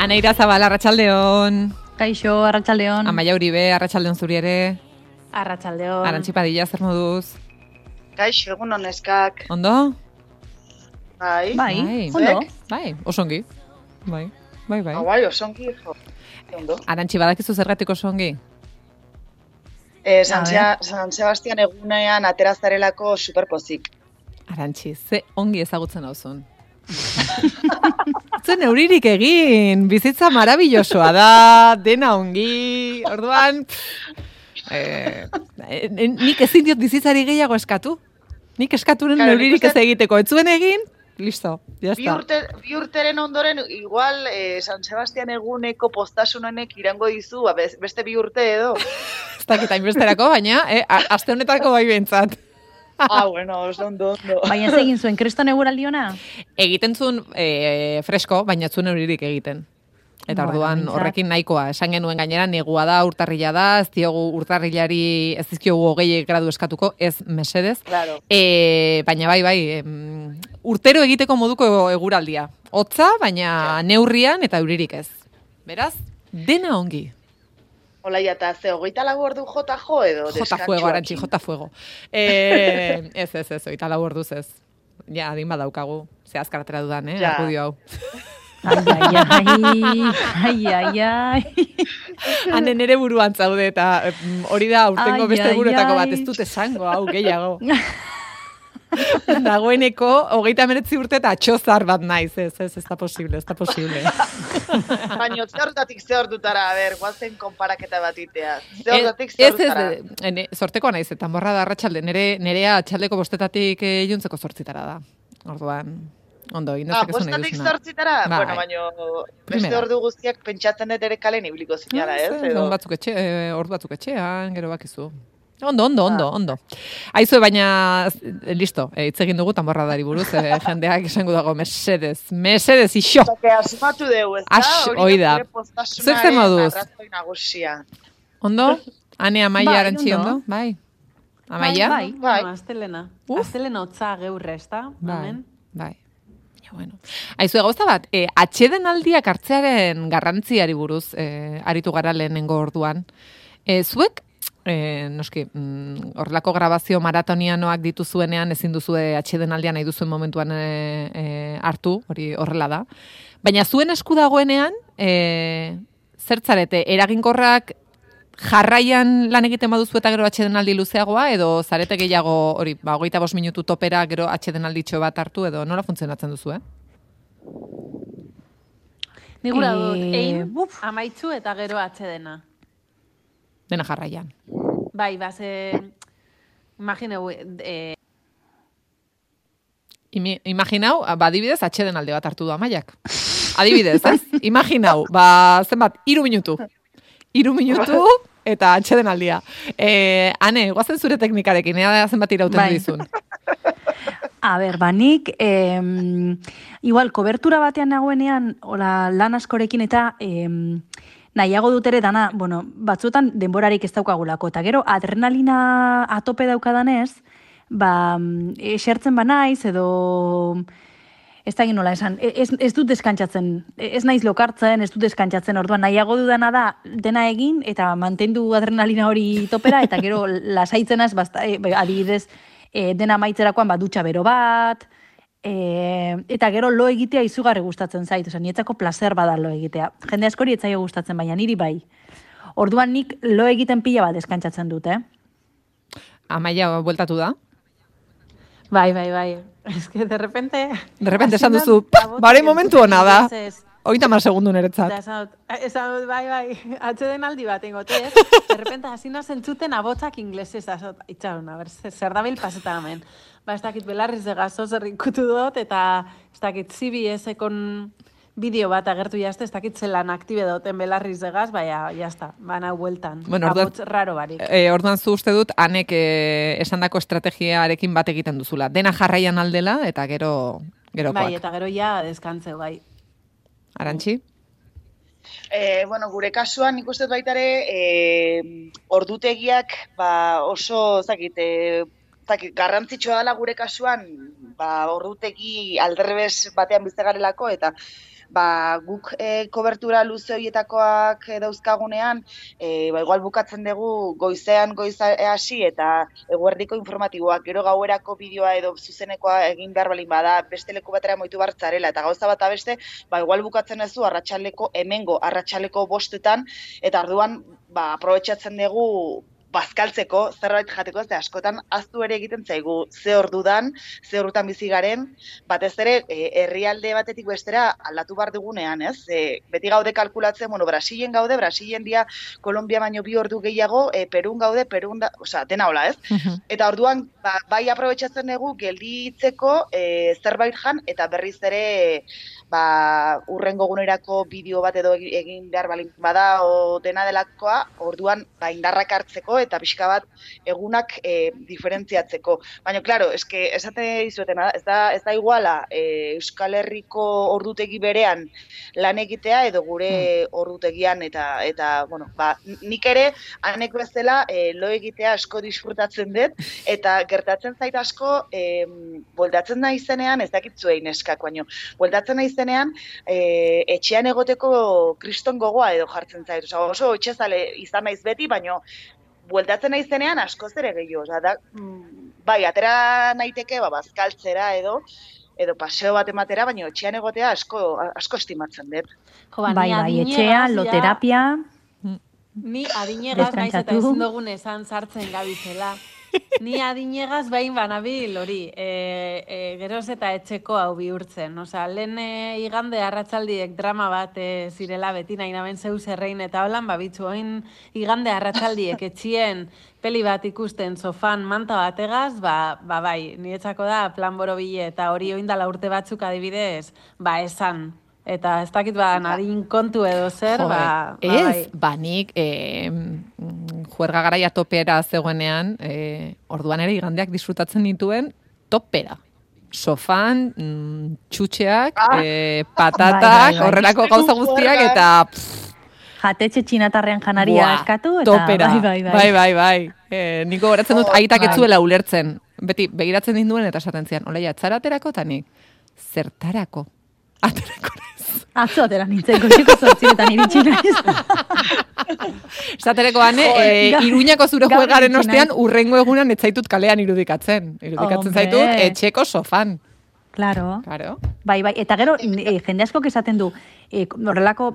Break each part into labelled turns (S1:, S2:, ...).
S1: Aneira Zabal, Arratxaldeon.
S2: Kaixo, Arratxaldeon.
S1: Amaia Uribe, Arratxaldeon zuri ere.
S2: Arratxaldeon.
S1: Arantxi Padilla, zer moduz?
S3: Kaixo, egun honeskak.
S1: Ondo?
S3: Bai.
S2: Bai,
S1: Bai.
S2: ondo.
S1: Bai, osongi. Bai, bai, bai.
S3: Ah, bai, osongi. jo. Ondo.
S1: Arantxi, badakizu zergatik osongi?
S3: Eh, San, Sea- San Sebastian egunean aterazarelako superpozik.
S1: Arantxi, ze ongi ezagutzen hauzun. Zuen euririk egin, bizitza marabillosoa da, dena ongi, orduan, eh, nik ezin diot bizitzari gehiago eskatu. Nik eskaturen
S3: Claro, nik
S1: neuririk ez egiteko, ez zuen egin, listo,
S3: Bi,
S1: jazta.
S3: urte, bi urteren ondoren, igual eh, San Sebastian eguneko postasunenek irango dizu, ba, beste bi urte edo.
S1: Ez dakit hainbesterako, baina, eh, aste honetako bai behintzat.
S3: Ah, bueno, oso ondo, ondo.
S2: Baina ez egin zuen, kriston eguraldiona?
S1: Egiten zuen e, fresko, baina zuen euririk egiten. Eta
S2: Bueno,
S1: orduan
S2: behintzat.
S1: horrekin nahikoa, esan genuen gainera negua da, urtarrila da, ez diogu urtarrilari ez dizkiogu hogei gradu eskatuko, ez mesedez.
S3: Claro.
S1: E, baina bai, bai, em, urtero egiteko moduko eguraldia. Hotza, baina neurrian eta euririk ez. Beraz, dena ongi.
S3: Olaia, eta ze, hogeita lau ordu jota jo edo?
S1: Jota fuego, arantxi, jota fuego. E, ez, ez, ez, oita lau orduz ez. Ja, adin badaukagu. Ze azkartera dudan, eh,
S3: Ja.
S1: argudio hau.
S2: Ai, ai, ai, ai, ai, ai.
S1: Nere buruan zaude eta hori da urtengo
S2: Ai,
S1: beste
S2: ai,
S1: buruetako bat, ez dut esango, hau gehiago. Dagoeneko, hogeita meretzi urte eta atxozar bat naiz, ez, ez, ez da posible, ez da posible.
S3: Baina, ze ordutara, a ber, guazen konparaketa bat itea. Ze
S1: Ez,
S3: horretatik ze
S1: ez,
S3: ordutara.
S1: ez, ene, sortekoa naiz, eta morra da arratsalde, nere, nerea atxaldeko bostetatik eh, iluntzeko sortzitara da. Orduan, ondo, egin
S3: Ah,
S1: dezakezu nahi
S3: bostatik
S1: duzuna.
S3: zortzitara?
S1: Bai.
S3: Bueno, baino, beste ordu guztiak pentsatzen dut ere kalen ibiliko zinala,
S1: Ah,
S3: ez?
S1: ze,
S3: Edo...
S1: on batzuk etxe, eh, ordu batzuk etxean, gero bakizu. Ondo, ondo, ondo,
S3: Ah.
S1: ondo. Aizue, baina, eh, listo, hitz egin dugu tamborradari buruz, eh, jendeak esango dago, mesedez, mesedez, iso.
S3: Oke, asmatu dugu, ez da?
S1: As,
S3: Hori
S1: da. Zer zen moduz? Ondo? Ane, amaia
S2: Bai,
S1: arantxi,
S2: ondo.
S1: Bai. Amaia?
S2: Bai,
S3: Bai.
S4: Bueno, astelena.
S1: Uf.
S4: Astelena hotza geurre, ez da?
S1: Bai, bai. Ja, bueno. Aizue, gauza bat, e, atxeden aldiak hartzearen garrantziari buruz, e, aritu gara lehenengo orduan. E, zuek, e, noski, mm, horrelako grabazio maratonianoak dituzuenean ezin duzue atxeden aldian nahi duzuen momentuan e, e, hartu, hori horrela da. Baina zuen esku dagoenean, e, zertzarete, eraginkorrak jarraian lan egiten baduzu eta gero atxedenaldi luzeagoa, edo zarete gehiago, hori, ba, hogeita bost minutu topera, gero atxedenalditxo bat hartu, edo nola funtzionatzen duzu, eh?
S4: Ni gura
S2: Eh,
S4: dut,
S2: buf.
S4: amaitzu eta gero atxedena.
S1: Dena jarraian.
S4: Bai, base, imagineu, eh,
S1: Imi, imaginau, ba, adibidez, atxedenaldi bat hartu du amaiak. Adibidez, ez? Imaginau, ba, zenbat, iru minutu. Iru minutu eta atxedenaldia. E, ane, guazen zure teknikarekin, ea zenbat irauten
S2: Bai.
S1: dizun.
S2: A ber, banik, em, igual, kobertura batean nagoenean, ola, lan askorekin eta em, nahiago dut ere dana, bueno, batzuetan denborarik ez daukagulako, eta gero adrenalina atope daukadanez, ba, mm, esertzen ba naiz, edo ez da nola esan, e- ez, ez dut deskantzatzen, e- ez naiz lokartzen, ez dut deskantzatzen, orduan nahiago dudana da dena egin, eta mantendu adrenalina hori topera, eta gero lasaitzen az, e, be, adibidez, e, dena maitzerakoan ba, dutxa bero bat, e, eta gero lo egitea izugarri gustatzen zait, oza, nietzako placer bada lo egitea. Jende askori etzaio gustatzen, baina niri bai. Orduan nik lo egiten pila bat deskantzatzen dut, eh?
S1: Amaia bueltatu da.
S4: bai, bai, bai. Ez que de repente...
S1: De repente esan duzu, bare momentu ona da. Oita mar segundu niretzat.
S4: esan dut, bai, bai, atxeden aldi bat ingote, ez? De repente, hasi nazen zuten abotzak inglesez, azot, itxaron, a ber, ze- zer dabil pasetan hemen. Ba, ez dakit belarriz de gazo zer ikutu dut, eta ez dakit CBS-ekon bideo bat agertu jazte, ez dakit zelan aktibe duten belarriz de gaz, baina, jazta, bana hueltan.
S1: Bueno, orduan-
S4: Abots raro barik.
S1: E, orduan zu uste dut, anek e, esandako estrategiarekin bat egiten duzula. Dena jarraian aldela, eta gero, gerokoak.
S4: Bai, eta gero ja deskantzeu, bai.
S1: Arantxi?
S3: E, bueno, gure kasuan nik uste dut baita ere e, ordutegiak ba, oso zakit, e, zakit, garrantzitsua dela gure kasuan ba, ordutegi alderbez batean bizi garelako eta ba, guk e, kobertura luze horietakoak dauzkagunean, e, ba, igual bukatzen dugu goizean goiza hasi eta eguerdiko informatiboak, gero gauerako bideoa edo zuzenekoa egin behar balin bada, beste leku batera moitu bartzarela, eta gauza bat beste, ba, igual bukatzen ez arratsaleko hemengo arratsaleko bostetan, eta arduan, ba, aprobetsatzen dugu bazkaltzeko, zerbait jateko, ze askotan aztu ere egiten zaigu ze ordudan, ze ordutan bizi garen, batez ere e, herrialde batetik bestera aldatu bar dugunean, ez? E, beti gaude kalkulatzen, bueno, Brasilen gaude, Brasilen dia Kolombia baino bi ordu gehiago, e, Perun gaude, Perun da, osea, dena hola, ez? Eta orduan ba, bai aprobetxatzen dugu gelditzeko e, zerbait jan eta berriz ere ba, urrengo gunerako bideo bat edo egin behar balin bada o dena delakoa, orduan ba, indarrak hartzeko eta pixka bat egunak e, diferentziatzeko. Baina, klaro, eske, esate izuetena, ez da, ez da iguala e, Euskal Herriko ordutegi berean lan egitea edo gure hmm. ordutegian eta, eta bueno, ba, nik ere, aneko ez dela, e, lo egitea asko disfrutatzen dut, eta gertatzen zait asko, e, boldatzen nahi zenean, ez dakit zuen eskak, baina, boldatzen nahi zenean, e, etxean egoteko kriston gogoa edo jartzen zaitu. Osa, oso etxezale izan naiz beti, baino bueltatzen naiz zenean asko zere gehiago. Osa, da, mm, bai, atera naiteke, ba, bazkaltzera edo, edo paseo bat ematera, baina etxean egotea asko, asko estimatzen dut.
S2: Jo, ba, bai, bai, etxea, loterapia...
S4: Ni adinegaz naiz eta ezin dugun esan sartzen gabizela. Ni adinegaz bain banabil hori, e, e, geroz eta etxeko hau bihurtzen. Osa, lehen e, igande arratsaldiek drama bat e, zirela beti nahi naben zeu zerrein eta holan, babitzu oin igande arratsaldiek etxien peli bat ikusten sofan manta bategaz, ba, ba bai, niretzako da plan borobile eta hori oindala urte batzuk adibidez, ba esan, Eta ez dakit ba, nadin kontu edo zer, ba,
S1: ba... Ez, bai. ba, nik, e, juerga garaia topera zegoenean, e, orduan ere igandeak disfrutatzen dituen topera. Sofan, mm, txutxeak, ah. e, patatak, bai, bai, horrelako gauza guztiak, eta...
S2: Jatetxe txinatarrean janaria eskatu, eta
S1: topera. bai, bai, bai. bai, bai, bai. E, niko goratzen dut, oh, aitak etzuela ulertzen. Beti, begiratzen dinduen eta esaten zian, oleia, atzaraterako eta nik, zertarako, aterako
S2: Atzo atera nintzen, goxeko zortziretan iritsi naiz.
S1: Zatereko bane, e, iruñako zure juegaren ostean, urrengo egunan etzaitut kalean irudikatzen. Irudikatzen zaitut, etxeko sofan.
S2: Claro.
S1: Claro.
S2: Bai, bai. Eta gero, e, jende asko esaten du, e, horrelako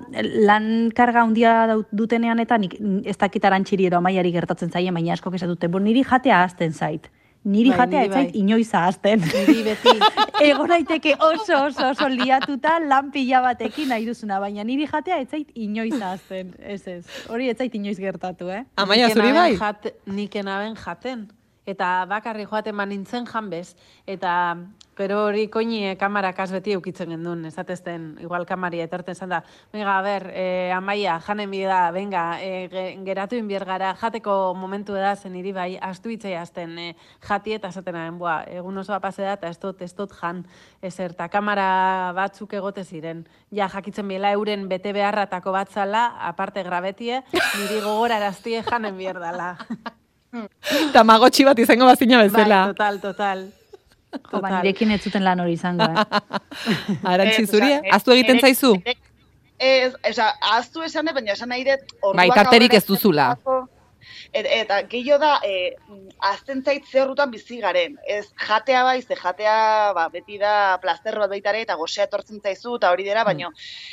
S2: lan karga handia dutenean eta nik ez dakitaran txiri edo amaiari gertatzen zaien, baina asko esatu dute, niri jatea azten zait niri bai, jatea ez zait bai. inoiz ahazten.
S4: Niri beti.
S2: Ego naiteke oso oso oso liatuta lan pila batekin nahi duzuna, baina niri jatea ez zait inoiz ahazten. Ez ez, hori ez zait inoiz gertatu, eh?
S1: Amaia, zuri bai?
S4: Jat, nik enaben jaten. Eta bakarri joaten nintzen janbez. Eta Pero hori koini e, kamarak beti eukitzen gendun, esatezten, igual kamari etorten zan da. Venga, a ber, e, amaia, janen bida, venga, e, geratu inbier gara, jateko momentu da zen iri bai, astu hitzei azten, e, jati eta esaten boa, egun oso apase da, eta ez dut, ez dut jan, ezer, eta kamara batzuk egote ziren. Ja, jakitzen bila euren bete beharratako batzala, aparte grabetie, niri gogora araztie janen bier dala.
S1: Tamagotxi bat izango bazina bezala.
S4: Bai, total, total.
S2: Jo, ba, nirekin ez zuten lan hori izango, eh?
S1: Arantzi zuria, aztu egiten zaizu?
S3: Ez, eza, aztu esan, baina esan nahi dut...
S1: Bai, tarterik ez duzula.
S3: Eta gehiago da, e, azten zait zerrutan bizi garen. Ez jatea bai, ze jatea ba, beti da plazter bat baitare eta gozea etortzen zaizu eta hori dira, mm. baina,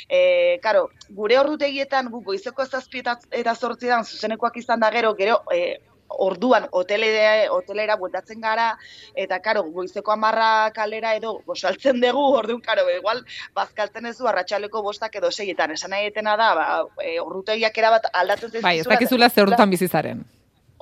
S3: e, karo, gure ordutegietan gu goizeko ezazpietat eta zortzidan zuzenekoak izan da gero, gero, e, orduan hotelera, hotelera bueltatzen gara, eta karo, goizeko amarra kalera edo gosaltzen dugu, orduan, karo, igual, bazkaltzen ez du arratsaleko bostak edo seietan, esan nahi etena da, ba, e, orrutegiak erabat aldatzen zizula.
S1: Bai, ez dakizula zer orduan bizizaren.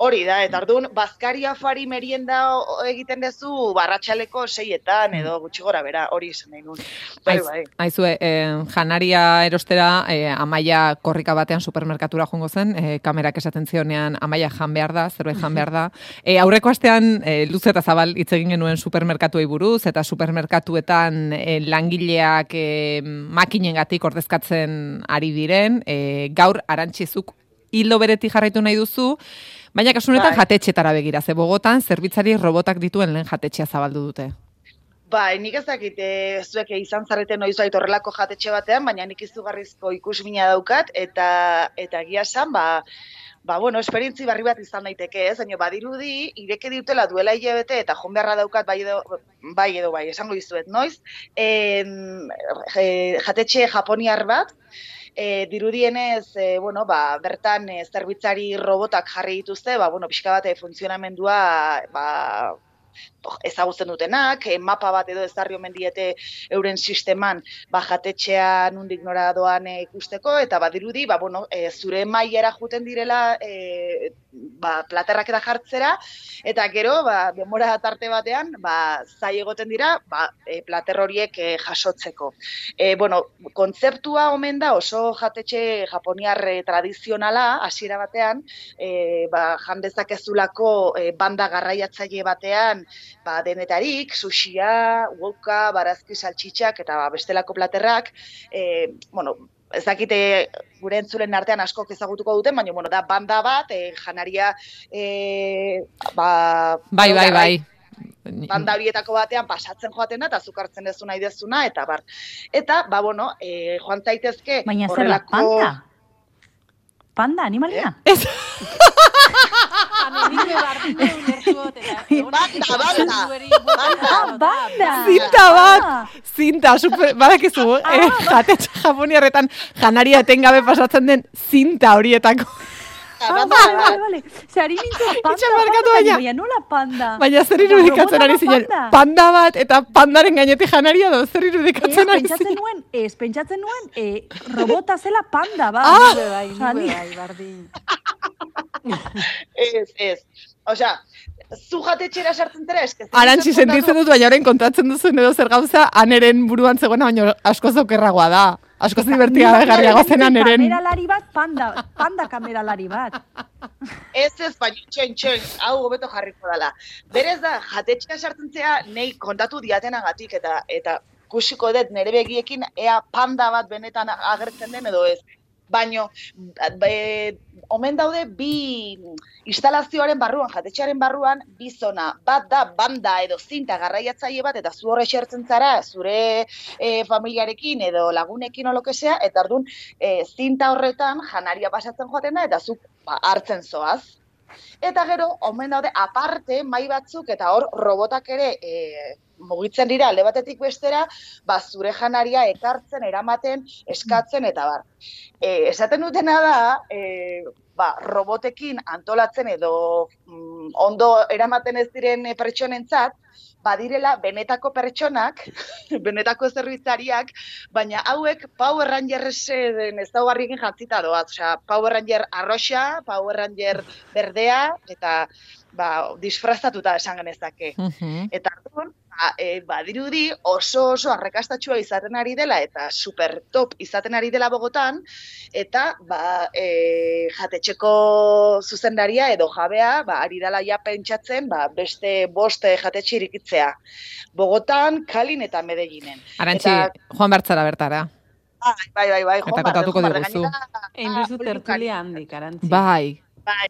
S3: Hori da, eta orduan, bazkari afari merienda egiten duzu barratxaleko seietan mm. edo gutxi gora bera, hori izan nahi nun. Bai, bai.
S1: Aizue, eh, janaria erostera, eh, amaia korrika batean supermerkatura jongo zen, eh, kamerak esaten zionean amaia jan behar da, zerbait jan behar da. Eh, aurreko astean, eh, luz eta zabal hitz egin genuen supermerkatuei buruz, eta supermerkatuetan eh, langileak eh, makinen gatik ordezkatzen ari diren, eh, gaur arantxizuk hilo bereti jarraitu nahi duzu, Baina kasunetan bai. jatetxetara begira, ze Bogotan zerbitzari robotak dituen lehen jatetxea zabaldu dute.
S3: Bai, nik ez dakit, e, zuek izan zareten noiz bait horrelako jatetxe batean, baina nik izugarrizko ikusmina daukat, eta eta egia esan, ba, ba, bueno, esperientzi barri bat izan daiteke, ez? Baina badirudi, ireke diutela duela hilabete, eta jon beharra daukat bai edo bai, edo bai esango dizuet, noiz? E, jatetxe japoniar bat, e, dirudienez, e, bueno, ba, bertan e, zerbitzari robotak jarri dituzte, ba, bueno, pixka bat e, funtzionamendua, ba, ezagutzen dutenak, e, mapa bat edo ezarri omen diete euren sisteman ba, jatetxea nundik nora doan e, ikusteko, eta badirudi, ba, bueno, e, zure maiera juten direla e, ba, platerrak eta jartzera, eta gero, ba, demora tarte batean, ba, zai egoten dira, ba, e, plater horiek e, jasotzeko. E, bueno, kontzeptua omen da oso jatetxe japoniar tradizionala, hasiera batean, e, ba, jandezakezulako e, banda garraiatzaile batean, ba, denetarik, sushia, woka, barazki saltxitxak eta ba, bestelako platerrak, e, bueno, ez dakite gure entzulen artean asko ezagutuko duten, baina bueno, da banda bat, e, janaria e, ba,
S1: bai, bai, bai.
S3: Banda horietako batean pasatzen joaten da, eta zukartzen dezu nahi dezuna, eta bar. Eta, ba, bueno, e, joan zaitezke...
S2: Baina zer da, panda? Panda, animalia?
S1: Eh? Zinta bat, zinta, super, badakizu, ah, eh, jatetxe japoniarretan janaria etengabe pasatzen den zinta horietako.
S2: Ah, vale, vale, vale. Se ari nintzen panda, panda, baina, baina nola panda.
S1: Baina zer irudikatzen ari zinen, panda bat eta pandaren gainetik janaria do, zer irudikatzen ari
S2: zinen. Pentsatzen nuen, ez, pentsatzen nuen, eh, robota zela panda, ba.
S4: Ah! Nube bai, nube bai, bardin.
S3: ez, ez. Osea, zu jatetxera sartzen zera eske.
S1: Arantzi sentitzen dut baina orain kontatzen duzu edo zer gauza aneren buruan zegoena baina asko zaukerragoa da. Asko zibertia da garriago zen aneren.
S2: Kameralari bat, panda, panda kameralari bat.
S3: Ez ez, baina txen, txen, hau gobeto jarriko dela. Berez da, jatetxera sartzen zera, nei kontatu diatenagatik eta eta kusiko dut nere begiekin ea panda bat benetan agertzen den edo ez baino be, omen daude bi instalazioaren barruan, jatetxearen barruan, bi zona. Bat da, banda edo zinta garraiatzaile bat, eta zu horre xertzen zara, zure e, familiarekin edo lagunekin olokesea, eta ardun e, zinta horretan janaria pasatzen joaten da, eta zu ba, hartzen zoaz. Eta gero, omen daude, aparte, mai batzuk, eta hor, robotak ere e, mugitzen dira alde batetik bestera, ba, zure janaria ekartzen, eramaten, eskatzen, eta bar. E, esaten dutena da, e, ba, robotekin antolatzen edo mm, ondo eramaten ez diren pertsonentzat, badirela benetako pertsonak, benetako zerbitzariak, baina hauek Power Rangersen ez daugarrikin jantzita doaz. Osea, Power Ranger arroxa, Power Ranger berdea, eta ba, disfrazatuta esan genezake. Uh Eta ba, e, badirudi oso oso arrekastatxua izaten ari dela eta super top izaten ari dela Bogotan eta ba, e, jatetxeko zuzendaria edo jabea ba, ari dela ja pentsatzen ba, beste boste jatetxe irikitzea. Bogotan, Kalin eta Medellinen.
S1: Arantzi, eta, Juan Bertzara bertara.
S3: Bai, bai, bai, bai,
S1: Eta kontatuko diguzu.
S4: Egin duzu tertulia handik, arantzi.
S1: Bai.
S3: Bai,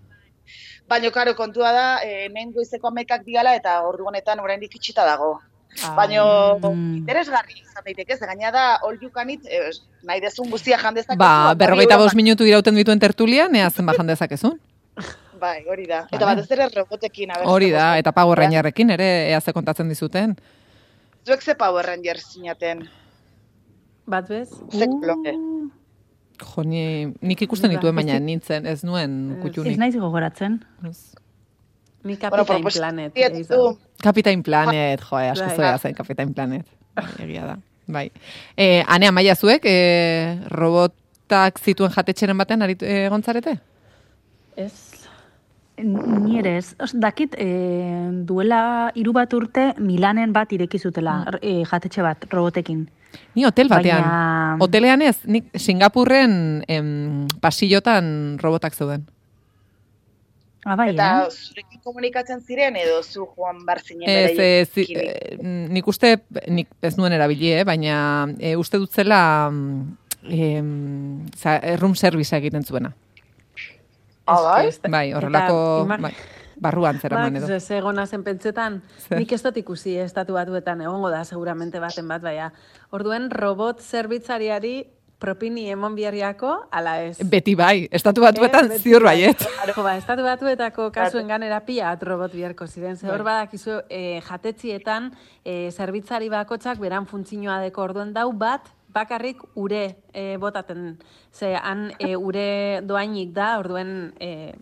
S3: Baina, karo, kontua da, e, hemen goizeko amekak diala eta ordu honetan oraindik itxita dago. Ah, Baina, mm. interesgarri izan daiteke, ze gaina da, all you can eat, eh, nahi dezun guztia jandezak.
S1: Ba, berrogeita bost minutu irauten dituen tertulia, nea zen ba jandezak ezun?
S3: Bai, hori da. Eta bat ez ere robotekin.
S1: Hori da, eta Power Rangerrekin ere, ea ze kontatzen dizuten.
S3: Zuek ze Power Ranger sinaten?
S4: Bat bez?
S3: Zek bloke.
S1: Jo, ni, nik ikusten dituen baina nintzen, ez nuen kutxunik.
S2: Ez naiz gogoratzen.
S4: Ni Kapitain bueno, Planet.
S1: Kapitain Planet, jo, eh, asko bai. zoia zen Kapitain Planet. Egia da. Bai. Eh, anea maia zuek, eh, robotak zituen jatetxeren batean ari eh, gontzarete?
S2: Ez. Ni ere ez. Dakit, e, duela hiru bat urte Milanen bat ireki zutela, mm. e, jatetxe bat, robotekin.
S1: Ni hotel batean. Baina... Hotelean ez, nik Singapurren em, pasillotan robotak zeuden.
S2: Ah, bai,
S3: Eta eh? zurekin komunikatzen ziren edo zu joan bar zinen
S1: Ez, ez, eh, nik uste, nik ez nuen erabili, eh, baina e, uste dutzela e, za, room service egiten zuena.
S3: Ah, bai?
S1: Bai, horrelako...
S4: Eta,
S1: bai. Barruan zeraman edo.
S4: Ba, ze egona zen pentsetan,
S1: Zer?
S4: nik ez dut ikusi estatu batuetan egongo da seguramente baten bat, baina. Orduen robot zerbitzariari propini emon biharriako, ala ez.
S1: Beti bai, estatu batuetan
S4: Eh, beti
S1: ziur
S4: bai.
S1: baiet.
S4: Ba, estatu batuetako kasuen ganera bat robot biharko ziren. Ze hor badakizu e, jatetzietan e, zerbitzari bakotxak beran funtzioa deko orduen dau bat bakarrik ure e, botaten. Ze han e, ure doainik da, orduen e,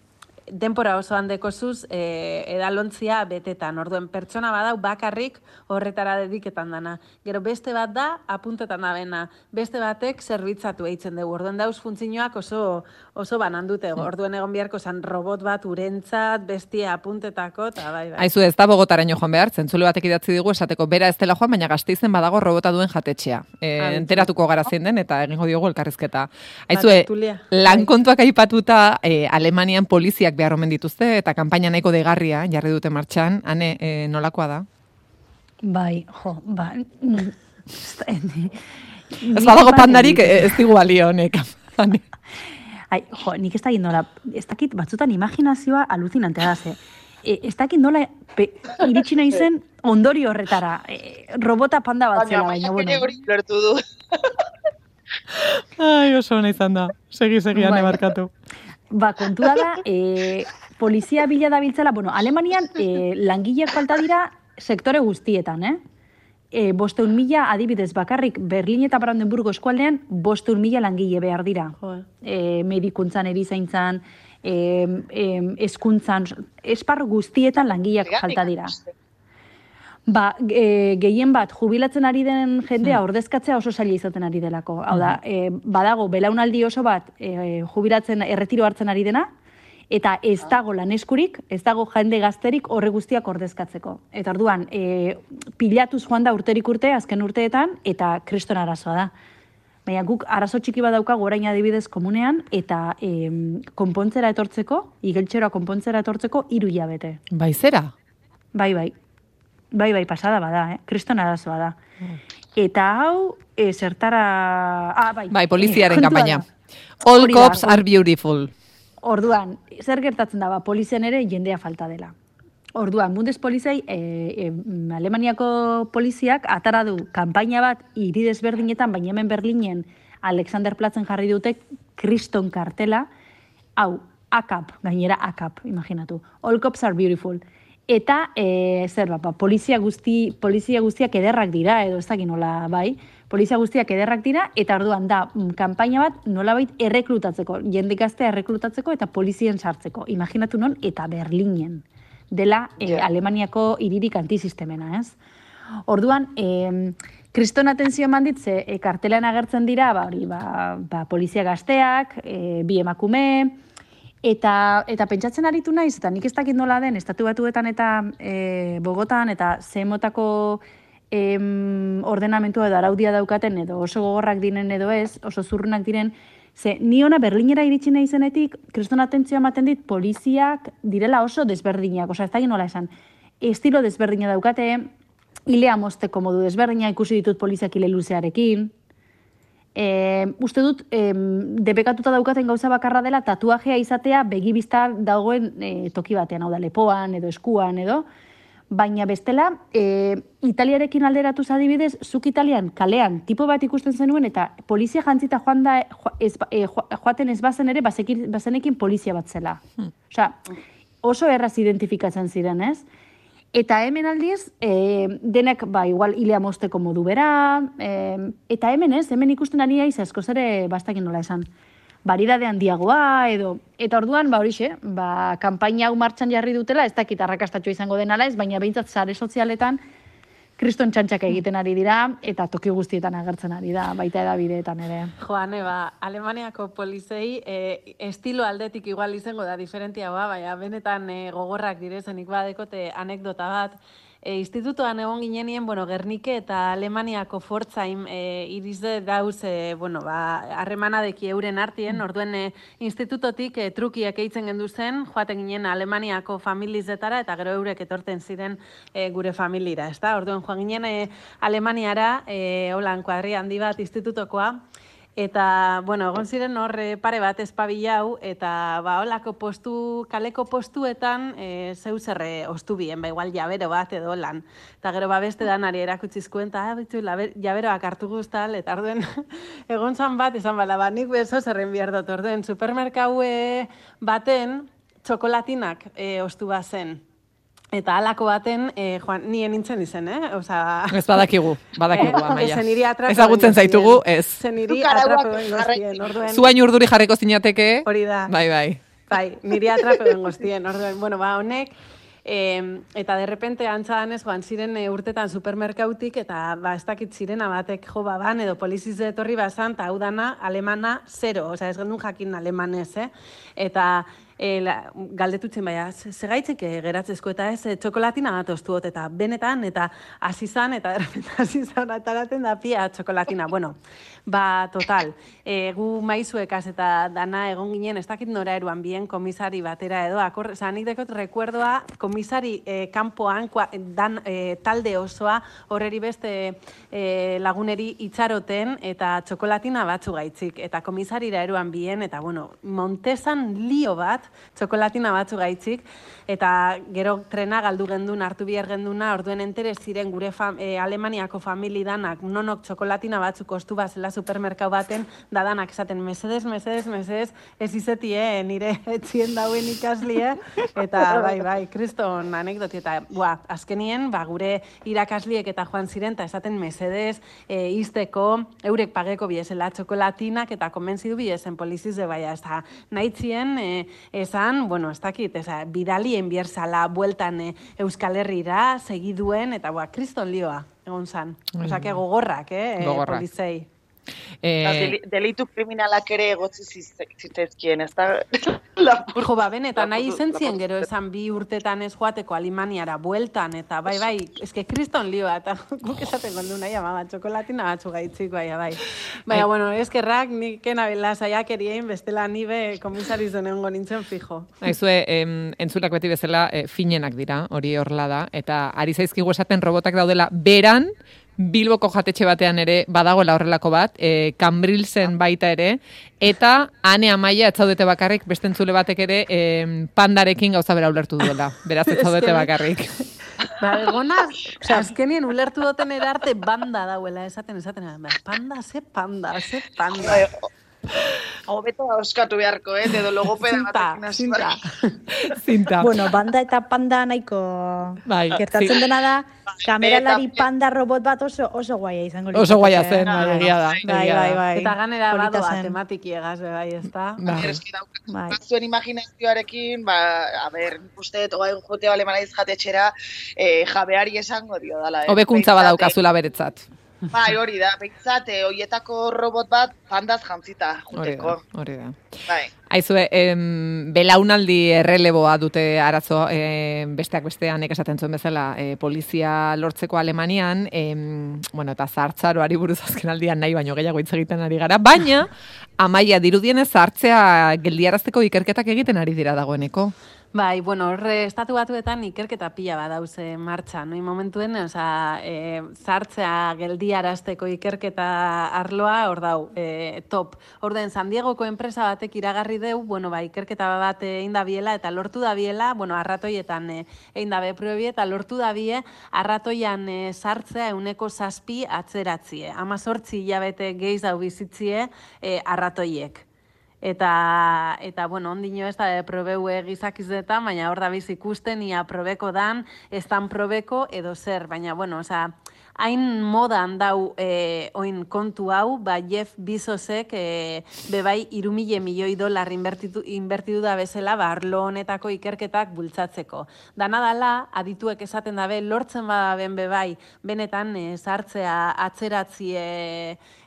S4: denpora osoan dekozuz e, edalontzia betetan. Orduen pertsona badau bakarrik horretara dediketan dana. Gero beste bat da apuntetan da bena. Beste batek zerbitzatu eitzen dugu. Orduen dauz funtzioak oso oso banan dute. Orduen egon beharko zan robot bat urentzat, bestia apuntetako, eta bai, bai.
S1: Aizu ez da Bogotaraino joan behar, zentzule batek idatzi digu esateko bera ez dela joan, baina gazteizen badago robota duen jatetxea. E, enteratuko gara zein den eta egingo diogu elkarrizketa. Aizu,
S4: tertulia.
S1: lan
S4: Bai.
S1: kontuak aipatuta e, Alemanian poliziak behar omen dituzte eta kanpaina nahiko degarria jarri dute martxan, hane e, nolakoa da?
S2: Bai, jo, ba... mm,
S1: Ez badago pandarik e, ez digu balio honek.
S2: Ai, jo, nik ez dakit nola, ez dakit batzutan imaginazioa aluzinantea da, ze. E, ez dakit nola pe, iritsi nahi zen ondori horretara. E, robota panda bat zela, baina,
S3: baina
S2: bueno.
S3: hori lortu du.
S1: Ai, oso hona izan da. Segi, segi, hane
S2: Bai.
S1: barkatu.
S2: Ba, kontua da, e, polizia bila dabiltzela, bueno, Alemanian e, langileak falta dira sektore guztietan, eh? E, bosteun mila adibidez bakarrik Berlin eta Brandenburgo eskualdean bosteun mila langile behar dira.
S4: Eh.
S2: E, medikuntzan, erizaintzan, e, e, eskuntzan, esparru guztietan langileak falta dira. Ba, e, gehien bat, jubilatzen ari den jendea ordezkatzea oso zaila izaten ari delako. Hau da, e, badago, belaunaldi oso bat e, jubilatzen, erretiro hartzen ari dena, eta ez dago laneskurik, ez dago jende gazterik horre guztiak ordezkatzeko. Eta orduan, e, pilatuz joan da urterik urte, azken urteetan, eta kriston arazoa da. Baina guk arazo txiki bat daukagu orain adibidez komunean, eta em, konpontzera etortzeko, igeltxeroa konpontzera etortzeko, hiru hilabete.
S1: Bai, zera?
S2: Bai, bai. Bai, bai, pasada bada, eh? Kriston arazoa da. Eta hau, e, zertara... Ah, bai.
S1: Bai, poliziaren
S2: Eh, da.
S1: All
S2: Hori da,
S1: cops are beautiful.
S2: Orduan, zer gertatzen da, ba, polizian ere jendea falta dela. Orduan, Bundespolizei, e, e, mm, Alemaniako poliziak atara du kanpaina bat hiri desberdinetan, baina hemen Berlinen Alexanderplatzen jarri dute kriston kartela, hau, AKAP, gainera AKAP, imaginatu. All cops are beautiful. Eta, e, zer, ba, polizia, guzti, polizia guztiak ederrak dira, edo ez dakit nola, bai, polizia guztiak ederrak dira, eta orduan da, mm, kanpaina bat nolabait erreklutatzeko, jende gaztea erreklutatzeko eta polizien sartzeko. Imaginatu non, eta Berlinen dela e,
S3: Ja.
S2: Alemaniako iririk antisistemena, ez? Orduan, e, kriston atentzio eman dit, ze e, kartelan agertzen dira, ba, hori, ba, ba, polizia gazteak, e, bi emakume, eta, eta pentsatzen aritu naiz, eta nik ez dakit nola den, estatu batuetan eta e, Bogotan, eta ze motako em, ordenamentua edo araudia daukaten, edo oso gogorrak diren edo ez, oso zurrunak diren, Ze, ni ona Berlinera iritsi nahi zenetik, kriston atentzioa ematen dit, poliziak direla oso desberdinak, osea, ez da nola esan, estilo desberdina daukate, hilea mozteko modu desberdina ikusi ditut poliziak hile luzearekin, e, uste dut, e, debekatuta daukaten gauza bakarra dela tatuajea izatea begibizta dagoen e, toki batean, hau da, lepoan edo eskuan edo, baina bestela, e, Italiarekin alderatuz adibidez, zuk Italian kalean tipo bat ikusten zenuen eta polizia jantzita joan da, jo- ez, e, jo- joaten ez bazen ere, bazekin, bazenekin polizia bat zela. Osea, oso erraz identifikatzen ziren, ez? Eta hemen aldiz, e, denek, ba, igual, hilea mozteko modu bera, e, eta hemen ez, hemen ikusten ari naiz askoz ere bastakin nola esan. Baridade handiagoa, edo, eta orduan, ba, horixe, ba, kanpaina hau martxan jarri dutela, ez dakit arrakastatxo izango denala ez, baina behintzat sare sozialetan, kriston txantxak egiten ari dira, eta toki guztietan agertzen ari da, baita edabideetan ere.
S4: Joane, ba, Alemaniako polizei e, estilo aldetik igual izango da diferentiagoa, baina benetan e, gogorrak direzenik badekote anekdota bat. E, institutoan egon ginenien, bueno, Gernike eta Alemaniako Fortzaim e, irizde dauz, e, bueno, ba, harremanadeki euren artien, orduen e, institutotik e, trukiak eitzen gendu zen, joaten ginen Alemaniako familizetara, eta gero eurek etorten ziren e, gure familira, ezta? Orduen joan ginen e, Alemaniara, e, holan kuadri handi bat institutokoa, Eta, bueno, egon ziren hor eh, pare bat espabilau, eta ba, holako postu, kaleko postuetan, e, zeu zerre ostu bien, ba, igual jabero bat edo lan. Eta gero ba, beste danari erakutzizkuen, eta ah, bitu, jaberoak hartu guztal, eta orduen, egon zan bat, izan bala, ba, nik bezo zerren bihar dut, orduen, supermerkaue baten, txokolatinak e, ostu bazen. Eta halako baten, eh, joan, nien nintzen izen, eh? Osa...
S1: Ez badakigu, badakigu,
S4: eh,
S1: amaia. Ezagutzen zaitugu, ez.
S4: Zen iri
S3: Zuk arauak
S4: atrape ben goztien, orduen.
S1: Zuain urduri jarriko zinateke.
S4: Hori da.
S1: Bai, bai.
S4: Bai, niri atrape ben goztien, orduen. Bueno, ba, honek, E, eta de repente antza danez joan ziren e, urtetan supermerkautik eta ba ez dakit ziren batek jo baban edo poliziz etorri bazan ta hau dana alemana zero, osea ez gendun jakin alemanez, eh? Eta e, la, galdetutzen baina, segaitzek geratzezko eta ez, e, txokolatina bat ostuot, eta benetan, eta hasi zan, eta hasi zan, ataraten da pia txokolatina. Bueno, ba, total, e, gu maizuekaz eta dana egon ginen, ez dakit nora eruan bien komisari batera edo, akor, zanik dekot rekuerdoa komisari e, kanpoan, dan, e, talde osoa, horreri beste e, laguneri itxaroten, eta txokolatina batzu gaitzik, eta komisarira eruan bien, eta bueno, Montesan lio bat, txokolatina batzu gaitzik, eta gero trena galdu gendun, hartu bihar genduna, orduen entere ziren gure fam, e, Alemaniako famili danak, nonok txokolatina batzu kostu bazela supermerkau baten, dadanak esaten, mesedes, mesedes, mesedes, ez izeti, eh, nire etxien dauen ikaslie, eta bai, bai, kriston anekdoti, eta bua, azkenien, ba, gure irakasliek eta joan ziren, eta esaten mesedes, e, izteko, eurek pageko biezela txokolatinak, eta konbentzidu biezen poliziz de baia, ez da, nahitzien, e, esan, bueno, ez dakit, eza, bidali enbierzala bueltan e, Euskal Herrira, segiduen, eta boa, kriston lioa, egon zan. Osa, que gogorrak, eh,
S1: Gogorrak.
S4: polizei.
S1: Eh,
S3: Delitu kriminalak ere egotzi zitezkien, ez da?
S4: Jo, ba, benetan, nahi izen zien gero esan bi urtetan ez joateko Alemaniara bueltan, eta bai, bai, eske kriston lioa, eta guk esaten gondu nahi, ama, bat, txokolatina batzu gaitzik, bai, bai. Baina, bueno, eskerrak, nik enabela saiak erien, bestela nibe komisariz denengo nintzen fijo.
S1: Aizue, em, entzulak beti bezala e, finenak dira, hori horla da, eta ari zaizkigu esaten robotak daudela beran, Bilboko jatetxe batean ere badagoela horrelako bat, e, Cambrilsen baita ere, eta ane amaia etzaudete bakarrik, beste entzule batek ere em, pandarekin gauza bera ulertu duela. Beraz, etzaudete
S4: Eske-
S1: bakarrik.
S4: Ba, egona, azkenien ulertu duten erarte banda dauela, esaten, esaten, ba, panda, ze panda, ze panda.
S3: Hobeto oskatu beharko, eh? Edo logopeda
S4: Zinta, zinta.
S1: Zinta.
S2: Bueno, banda eta panda nahiko...
S1: Bai,
S2: Gertatzen
S1: zi-
S2: dena da, kameralari
S3: eta-
S2: panda robot bat oso oso guaia izango
S1: Oso guaia
S2: litzateke.
S1: zen, bai, egia da.
S2: Bai,
S1: da.
S2: bai, bai.
S4: Eta ganera
S2: Polita
S4: badoa tematiki egaz, bai, ez da?
S1: Bai.
S2: Bai.
S3: zuen imaginazioarekin, ba, a ber, nik uste dut, oai jote alemana jatetxera, eh, jabeari esango dio dala. Eh? Behintzat,
S1: badaukazula beretzat.
S3: Bai, hori da, behintzat, eh, hoietako robot bat pandaz jantzita
S1: Hori
S3: juteko.
S1: da, hori da.
S3: Bai.
S1: Aizue, em, belaunaldi erreleboa dute arazo em, besteak bestean esaten zuen bezala e, polizia lortzeko Alemanian, em, bueno, eta zartzaroari buruz azken aldian nahi baino gehiago hitz egiten ari gara, baina amaia dirudienez zartzea geldiarazteko ikerketak egiten ari dira dagoeneko.
S4: Bai, bueno, horre, estatu batuetan ikerketa pila badauze martxan, no? momentuen, oza, e, zartzea geldiarazteko ikerketa arloa, hor dau, e, top. Orden, San Diegoko enpresa batek iragarri deu, bueno, ba, ikerketa bat egin da biela, eta lortu da biela, bueno, arratoietan e, egin da beprobi, eta lortu da bie, arratoian e, sartzea euneko zazpi atzeratzie. Amazortzi hilabete gehiz dau bizitzie e, arratoiek. Eta, eta bueno, ondino ez da e, probeu gizakizetan, baina hor da biz ikusten, ia probeko dan, ez dan probeko edo zer, baina, bueno, osea, hain modan dau e, oin kontu hau, ba Jeff Bezosek e, bebai irumile milioi dolar inbertitu, inbertitu da bezala, ba arlo honetako ikerketak bultzatzeko. Dana dala, adituek esaten dabe, lortzen bada ben bebai, benetan e, sartzea atzeratzi e,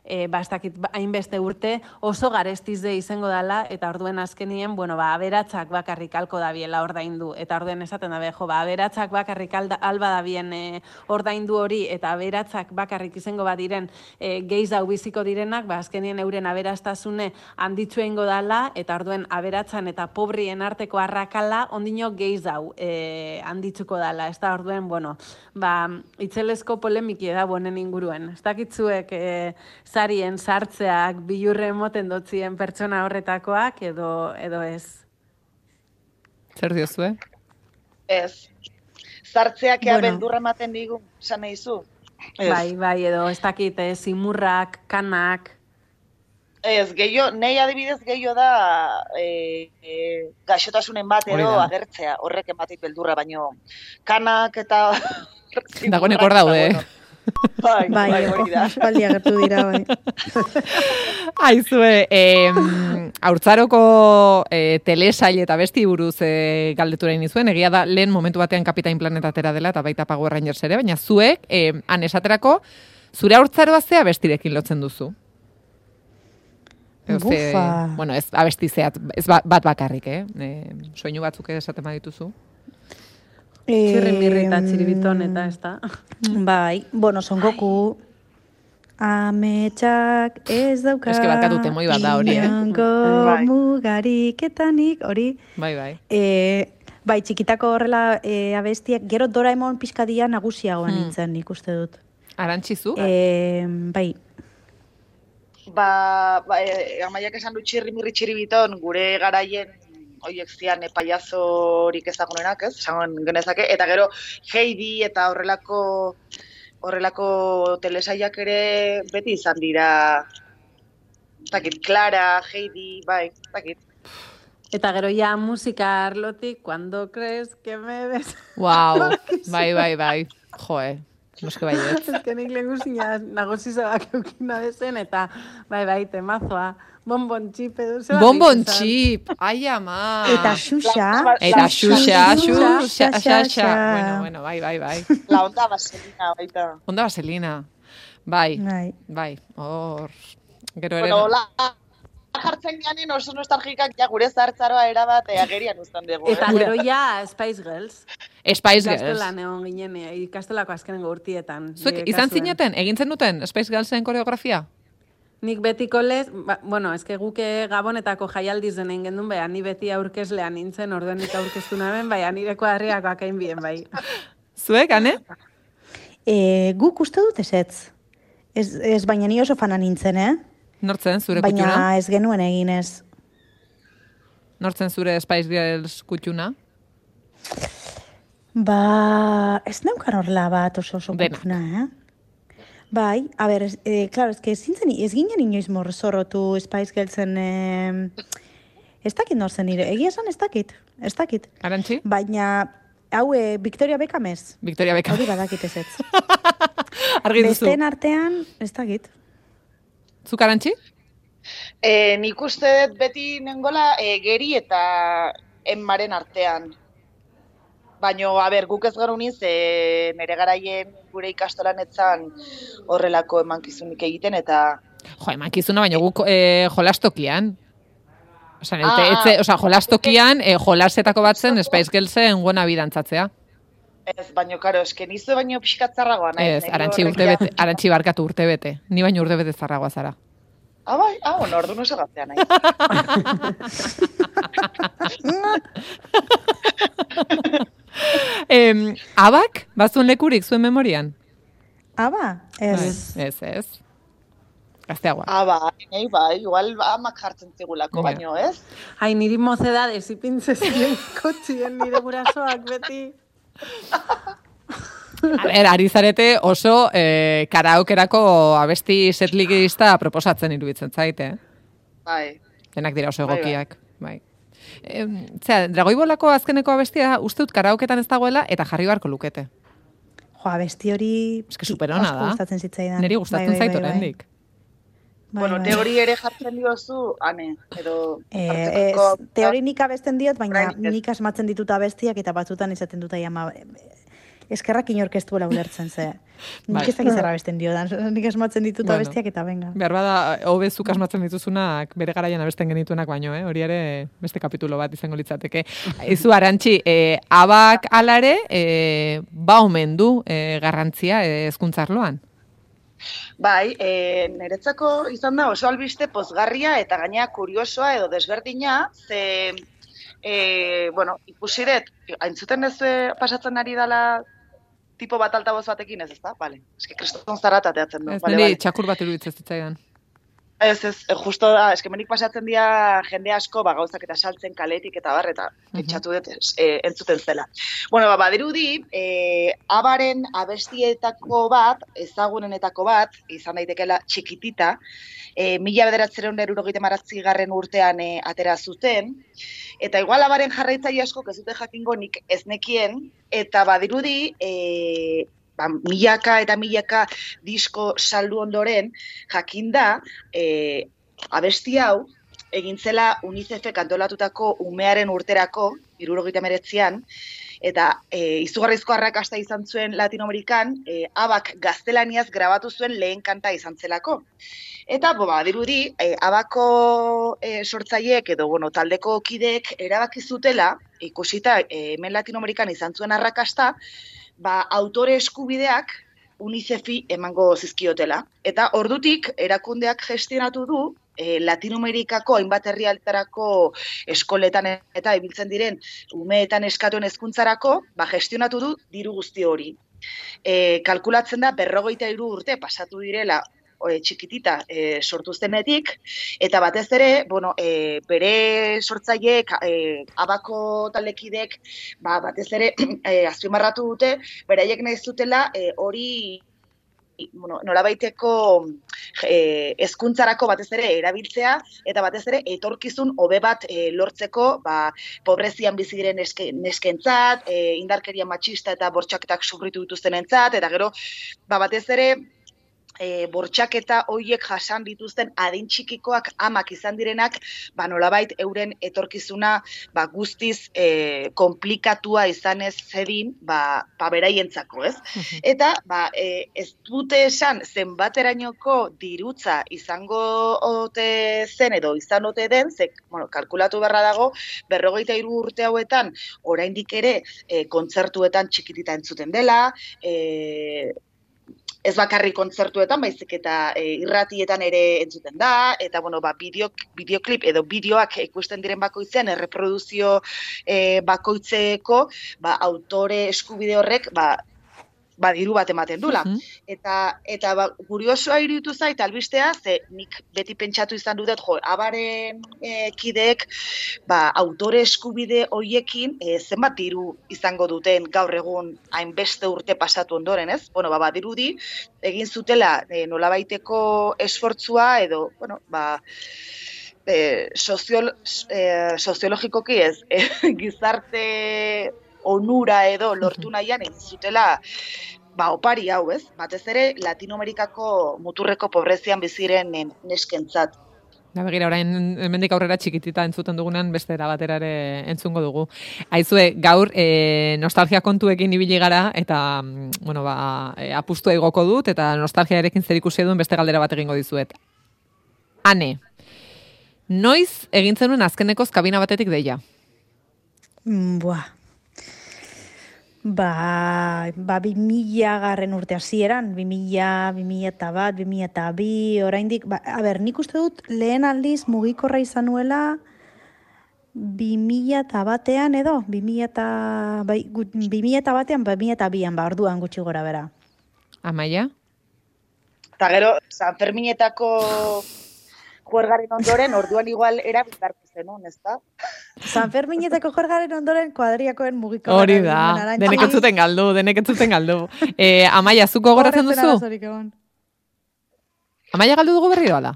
S4: e, ba, ez dakit, ba, hainbeste urte, oso garestiz de izango dala, eta orduen azkenien, bueno, ba, aberatzak bakarrik alko dabiela ordaindu, eta orduen esaten dabe, jo, ba, aberatzak bakarrik alda, alba dabien e, ordaindu hori, eta aberatzak bakarrik izango badiren e, geiz hau biziko direnak, ba, azkenien euren aberastasune handitzu eingo dala, eta orduen aberatzan eta pobrien arteko arrakala, ondino geiz hau e, handitzuko dala, ez da orduen, bueno, ba, itzelezko polemiki da bonen inguruen. Ez dakitzuek e, zarien sartzeak bilurre emoten dotzien pertsona horretakoak edo edo ez.
S1: Zer diozue?
S3: Ez. Zartzeak ea
S2: Bueno.
S3: beldurra ematen digu, esan nahi zu. Ez.
S4: Bai, bai, edo ez dakit, eh, zimurrak, kanak,
S3: Ez, gehiago, nei adibidez gehiago da e, e, gaixotasunen bat
S1: Hori
S3: edo agertzea, horrek ematik beldurra, baino kanak eta...
S1: Dagoeneko hor daude, eh?
S3: Bai, bai,
S2: Bai,
S3: hori da.
S2: aspaldi agertu dira, bai.
S1: Aizue, eh, haurtzaroko eh, telesail eta besti buruz eh, galdetu nahi nizuen, egia da lehen momentu batean Kapitain Planetatera dela eta baita Power Rangers ere, baina zuek, eh, han esaterako, zure haurtzaroa zea bestirekin lotzen duzu? Edo ze- bueno, ez abesti zehat, ez ba- bat bakarrik, eh? eh soinu batzuk esaten badituzu.
S4: Txirri mirri eta txiribiton eta ez da.
S2: Bai, bueno, Son Goku. Ametsak ez dauka.
S1: Eske barkatu temoi bat da hori, eh?
S3: Bai.
S2: mugariketanik, hori.
S1: Bai, bai.
S2: E, bai, txikitako horrela e, abestiak, gero Doraemon pizkadia nagusiagoan
S1: Hmm.
S2: nintzen, nik uste dut.
S1: Arantxizu?
S2: E, bai,
S3: Ba, ba e, amaiak esan du txirri mirri txiribiton, gure garaien oiek zian paiazorik ezagunenak, ez? Esan genezake, eta gero Heidi eta horrelako horrelako telesaiak ere beti izan dira Takit, Clara, Heidi, bai, takit.
S4: Eta gero ja musika arlotik, cuando crees que me ves...
S1: Wow, bai, bai, bai. Joe, noske bai ez.
S4: Ez que nik lehengusina nagosi zabak eukina dezen, eta bai, bai, temazoa. Bonbon txip edo zeba.
S1: Bonbon txip, ai ama.
S2: eta Xuxa.
S1: Eta
S3: La-
S1: xuxa,
S2: Xuxa,
S1: xuxa,
S2: xuxa,
S1: xuxa.
S2: xuxa.
S1: Bueno, bueno, bai, bai, bai.
S3: La onda vaselina baita.
S1: Onda vaselina. Bai,
S2: Bai.
S1: bai, hor. Gero ere.
S3: Bueno, hola, jartzen ganen oso nostalgikak ja gure zartzaroa erabat eh, agerian uzten dugu.
S4: Eta
S3: eh?
S4: gero ja Spice Girls.
S1: Spice Girls.
S4: Ikastolan egon ginen, eh, ikastolako azkenengo urtietan.
S1: Zuek izan zineten, egin zen duten Spice Girlsen koreografia?
S4: Nik betiko lez, ba, bueno, eske guke gabonetako jaialdiz denen gendun, baina ni beti aurkezlean nintzen, orduan nik aurkeztu naben, baina nire kuadriako akain bien bai.
S1: Zuek, ane?
S2: E, guk uste dut ezetz. Ez, ez baina ni oso fana nintzen, eh?
S1: Nortzen zure
S2: baina
S1: kutxuna?
S2: ez genuen egin ez.
S1: Nortzen zure Spice Girls kutxuna?
S2: Ba, ez neukan horrela bat oso oso
S1: Denak.
S2: kutxuna, eh? Bai, a ber, ez, eh, claro, ez, zintzen, ez ginen inoiz morzorotu Spice Girlsen, eh, ez dakit nor zen nire, egia esan ez dakit, ez dakit.
S1: Arantxi?
S2: Baina, hau, eh, Victoria Beckham ez,
S1: Victoria Beckham.
S2: hori badakit ez ez.
S1: Argi duzu.
S2: Besteen artean, ez dakit.
S1: Zuk arantxi?
S3: E, nik uste dut beti nengola e, geri eta enmaren artean. Baino, a ber, guk ez garu niz, e, nire garaien gure ikastolan etzan horrelako emankizunik egiten, eta
S1: Jo, emankizuna, baina guk eh, jolastokian. Osa,
S3: Ah,
S1: ah, etze, osa, jolastokian, eh, jolasetako bat zen Spice Girlsen buena bidantzatzea.
S3: Ez, baino, karo, eske nizu baino pixkatzarragoa nahi.
S1: Ez, arantxi urte bete, arantxi barkatu urte bete. Ni baino urte bete zarragoa zara.
S3: Ah, bai, ah, bueno, ordu no segatzea nahi.
S1: Em, abak, bazuen lekurik zuen memorian?
S2: Aba, ez.
S1: Bai, Ez, ez. Gazteagoa.
S3: ah, bai, nahi, bai, igual amak jartzen zigulako,
S1: Ja.
S3: baino, ez?
S4: Ai, niri mozedad ezipintze ziren kotxien nire gurasoak beti.
S1: A ber, ari zarete oso eh, karaokerako abesti setlikista proposatzen iruditzen zaite.
S3: Bai.
S1: Denak dira oso
S3: Bai, bai.
S1: egokiak. Bai. Em, zera, dragoibolako azkeneko abestia uste dut karaoketan ez dagoela eta jarri beharko lukete.
S2: Jo, besti hori
S1: Ez que superona da.
S2: gustatzen zitzaidan.
S1: Neri gustatzen
S2: Bai, bai,
S1: zait
S2: bai, bai. Bai,
S3: bueno,
S2: bai.
S3: teori ere jartzen diozu, ane, edo...
S2: Eh,
S3: hartzeko-
S2: ez, teori nik abesten diot, baina
S3: Oraindik ez.
S2: nik asmatzen ditut abestiak eta batzutan izaten dut ama eskerrak inork ez duela ulertzen ze. Nik
S1: Bai.
S2: ez dakit zer abesten diodan, nik asmatzen ditut
S1: Bueno.
S2: abestiak eta venga.
S1: Behar bada, hobe zuk asmatzen dituzunak bere garaian abesten genituenak baino, eh? hori ere beste kapitulo bat izango litzateke. Izu, arantxi, eh, abak alare, eh, ba omen du eh, garrantzia eh, ezkuntzarloan.
S3: Bai, e, niretzako izan da oso albiste pozgarria eta gaina kuriosoa edo desberdina, ze, e, bueno, ikusi dut, aintzuten ez pasatzen ari dela tipo bat altaboz batekin ez, ezta? Vale. Eske kriston zarata teatzen du.
S1: Ez,
S3: Vale,
S1: niri
S3: vale.
S1: txakur bat iruditzen zitzaidan.
S3: Ez, ez, eh, justo da, eske menik pasatzen dira jende asko, ba, gauzak eta saltzen kaletik eta bar, eta
S1: Mhm.
S3: etxatu dut eh, entzuten zela. Bueno, ba, badirudi, eh, abaren abestietako bat, ezagunenetako bat, izan daitekela txikitita, eh, mila bederatzeron erurogeita maratzi garren urtean eh, atera zuten, eta igual abaren jarraitzaile asko ez dute jakingo nik ez nekien, eta badirudi, eh, ba, milaka eta milaka disko saldu ondoren, jakinda, e, abesti hau, egin zela UNICEFek antolatutako umearen urterako, irurogeita meretzian, eta e, izugarrizko arrakasta izan zuen Latinoamerikan, e, abak gaztelaniaz grabatu zuen lehen kanta izan zelako. Eta, bo, ba, dirudi, e, abako e, sortzaileek edo, bueno, taldeko kideek erabaki zutela, ikusita e, hemen Latinoamerikan izan zuen arrakasta, ba, autore eskubideak UNICEFi emango zizkiotela. Eta ordutik erakundeak gestionatu du e, Latinoamerikako hainbat herrialtarako eskoletan eta ibiltzen diren umeetan eskatuen hezkuntzarako, ba gestionatu du diru guzti hori. E, kalkulatzen da berrogeita hiru urte pasatu direla e, txikitita e, sortu zenetik, eta batez ere, bueno, e, bere sortzaileek, e, abako taldekidek, ba, batez ere, e, azpimarratu dute, beraiek nahi zutela e, hori bueno, nolabaiteko e, ezkuntzarako batez ere erabiltzea eta batez ere etorkizun hobe bat e, lortzeko ba, pobrezian bizi diren neske, neskentzat, e, indarkeria matxista eta bortxaketak sufritu dituztenentzat eta gero ba, batez ere e, bortxaketa hoiek jasan dituzten adin txikikoak amak izan direnak, ba nolabait euren etorkizuna ba guztiz e, konplikatua izanez zedin, ba, ba beraientzako, ez? Eta ba, e, ez dute esan zenbaterainoko dirutza izango ote zen edo izan ote den, ze, bueno, kalkulatu beharra dago, berrogeita hiru urte hauetan, oraindik ere e, kontzertuetan txikitita entzuten dela, e, ez bakarri kontzertuetan, baizik eta e, irratietan ere entzuten da, eta bueno, ba, bideo, bideoklip edo bideoak ikusten diren bakoitzean, erreproduzio e, bakoitzeko, ba, autore eskubide horrek, ba, ba, diru bat ematen dula.
S1: Mhm.
S3: Eta, eta ba, kuriosoa iruditu zait albistea, ze nik beti pentsatu izan dut, jo, abaren e, kideek, ba, autore eskubide hoiekin e, zenbat diru izango duten gaur egun hainbeste urte pasatu ondoren, ez? Bueno, ba, badirudi, egin zutela e, nolabaiteko esfortzua edo, bueno, ba, e, soziol, e, soziologikoki ez, e, gizarte onura edo lortu nahian egin zutela ba, opari hau, ez? Batez ere, Latinoamerikako muturreko pobrezian biziren eh, neskentzat.
S1: Da begira, orain hemendik aurrera txikitita entzuten dugunan beste era batera ere entzungo dugu. Aizue, gaur e, nostalgia kontuekin ibili gara eta mm, bueno, ba, e, apustua igoko dut eta nostalgiarekin zer ikusi duen beste galdera bat egingo dizuet. Ane, noiz egin zenuen azkenekoz kabina batetik deia?
S2: Mm, Buah. Ba, ba, bi mila garren urte hasieran, bi mila, bi mila eta bat, bi mila eta bi, oraindik, ba, a ber, nik uste dut lehen aldiz mugikorra izan nuela bi mila eta batean edo, bi mila eta, bai, gu- bi mila eta batean, ba, bi mila eta bian, ba, orduan gutxi gora bera.
S1: Amaia?
S3: Eta gero, San Ferminetako juergaren ondoren, orduan igual erabilgarko zenun, ez da?
S2: San Ferminetako jorgaren ondoren kuadriakoen mugikorra.
S1: Hori da, denek entzuten galdu, denek entzuten galdu. E, Amaia, zuko gogoratzen duzu? Amaia galdu dugu berriro ala?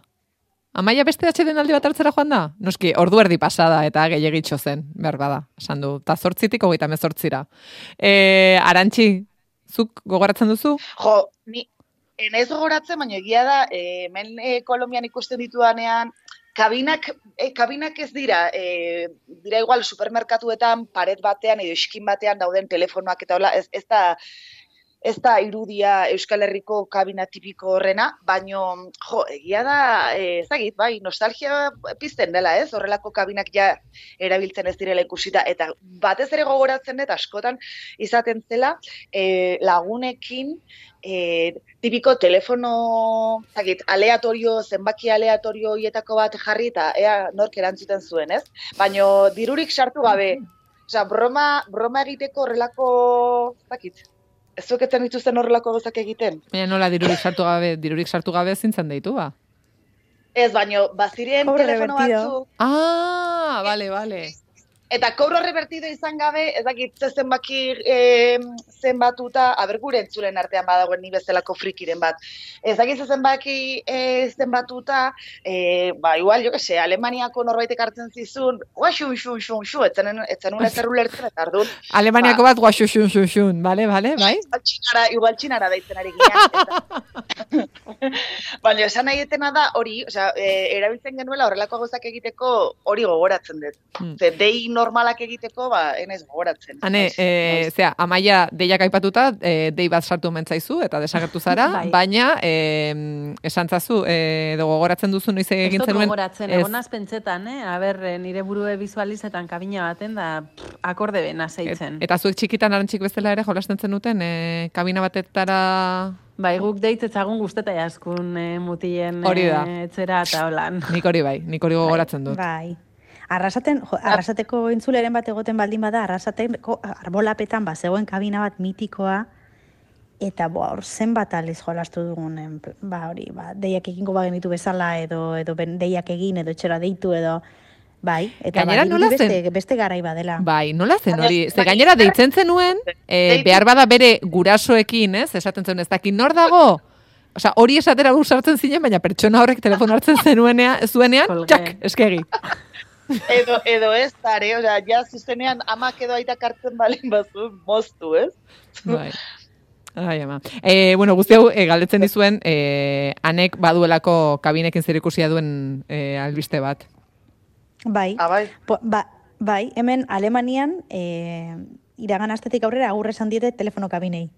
S1: Amaia beste atxeden aldi bat hartzera joan da? Noski, ordu erdi pasada eta gehiagitxo zen, behar bada, esan du. Ta zortzitik hogeita mezortzira. E, Arantxi, zuk gogoratzen duzu?
S3: Jo, ni enez gogoratzen, baina egia da, e, hemen e, Kolombian ikusten ditudanean, kabinak, e, kabinak ez dira, e, dira igual supermerkatuetan, paret batean edo eskin batean dauden telefonoak eta hola, ez, ez da, ez da irudia Euskal Herriko kabina tipiko horrena, baino, jo, egia da, e, ezagit, bai, nostalgia pizten dela, ez? Horrelako kabinak ja erabiltzen ez direla ikusita, eta batez ere gogoratzen dut, askotan izaten zela, e, lagunekin, e, tipiko telefono, zakit, aleatorio, zenbaki aleatorio hietako bat jarri eta ea nork erantzuten zuen, ez? Baino dirurik sartu gabe, Osea, broma, broma egiteko horrelako, zakit, Ez zuek etzen dituzten horrelako gozak egiten?
S1: Baina nola dirurik sartu gabe, dirurik sartu gabe zintzen deitu ba.
S3: Ez, baino, baziren
S2: Pobre
S3: telefono batzuk,
S1: Ah, vale, vale.
S3: Eta kobro revertido izan gabe, ez dakit ze zenbaki e, zenbatuta, aber gure entzulen artean badagoen ni bezalako frikiren bat. Ez dakit ze zenbaki e, zenbatuta, e, ba, igual, jo que se, Alemaniako norbaitek hartzen zizun, ua, xun, xun, xun, etzen, etzen un ezer ulertzen, eta ardun,
S1: Alemaniako bat guaxu xun xun xun, bale, bale, bai?
S3: igual txinara, igual txinara deitzen ari ginean. Baina, esan nahi etena da, hori, osea, e, erabiltzen genuela horrelako gozak egiteko hori gogoratzen dut.
S1: Hmm.
S3: Ze, dei normalak egiteko, ba, enez gogoratzen.
S1: Hane,
S3: Naiz-
S1: e,
S3: naiz.
S1: zera, amaia deiak aipatuta, e, dei bat sartu mentzaizu eta desagertu zara,
S4: Bai.
S1: baina e, esan zazu, e, edo gogoratzen duzu noiz egin
S4: dut
S1: zenuen.
S4: gogoratzen,
S1: ez-
S4: egon naz pentsetan, eh? Aber, eh, nire burue bizualizetan kabina baten da pff, akorde bena zeitzen.
S1: Et- Eta zuek txikitan arantxik bezala ere jolasten zenuten, e, kabina batetara
S4: Bai, guk deitzetzagun guzteta jaskun eh, mutien
S1: Hori da.
S4: eh, etzera eta holan.
S1: nik hori bai, nik hori gogoratzen dut.
S2: Bai. Arrasaten, jo, arrasateko entzuleren bat egoten baldin bada, arrasateko arbolapetan ba, zegoen kabina bat mitikoa, eta bo, hor zenbat aliz jolastu dugun, en ba, hori, ba, deiak egingo bagenitu bezala, edo, edo ben, deiak egin, edo etxera deitu, edo, bai, eta
S1: Gainera,
S2: badirudi
S1: nola zen?
S2: beste, beste garai badela.
S1: Bai, nola zen hori? Ze gainera deitzen zenuen, e, behar bada bere gurasoekin, ez? Esaten zen, ez dakit nor dago? Osea, hori esatera gusartzen zinen, baina pertsona horrek telefono hartzen zenuenea, zuenean, txak, eskegi.
S3: edo, edo ez tare, osea, ja zuzenean amak edo aitak hartzen balin bazu, moztu, ez?
S1: Bai. Ai, ama. E, bueno, guzti hau, e, galdetzen dizuen, e, anek baduelako kabinekin zerikusia duen e, albiste bat.
S2: Bai,
S3: Ah, bai.
S2: Po, ba, bai, hemen Alemanian e, iragan astetik aurrera agur esan diete telefono kabinei.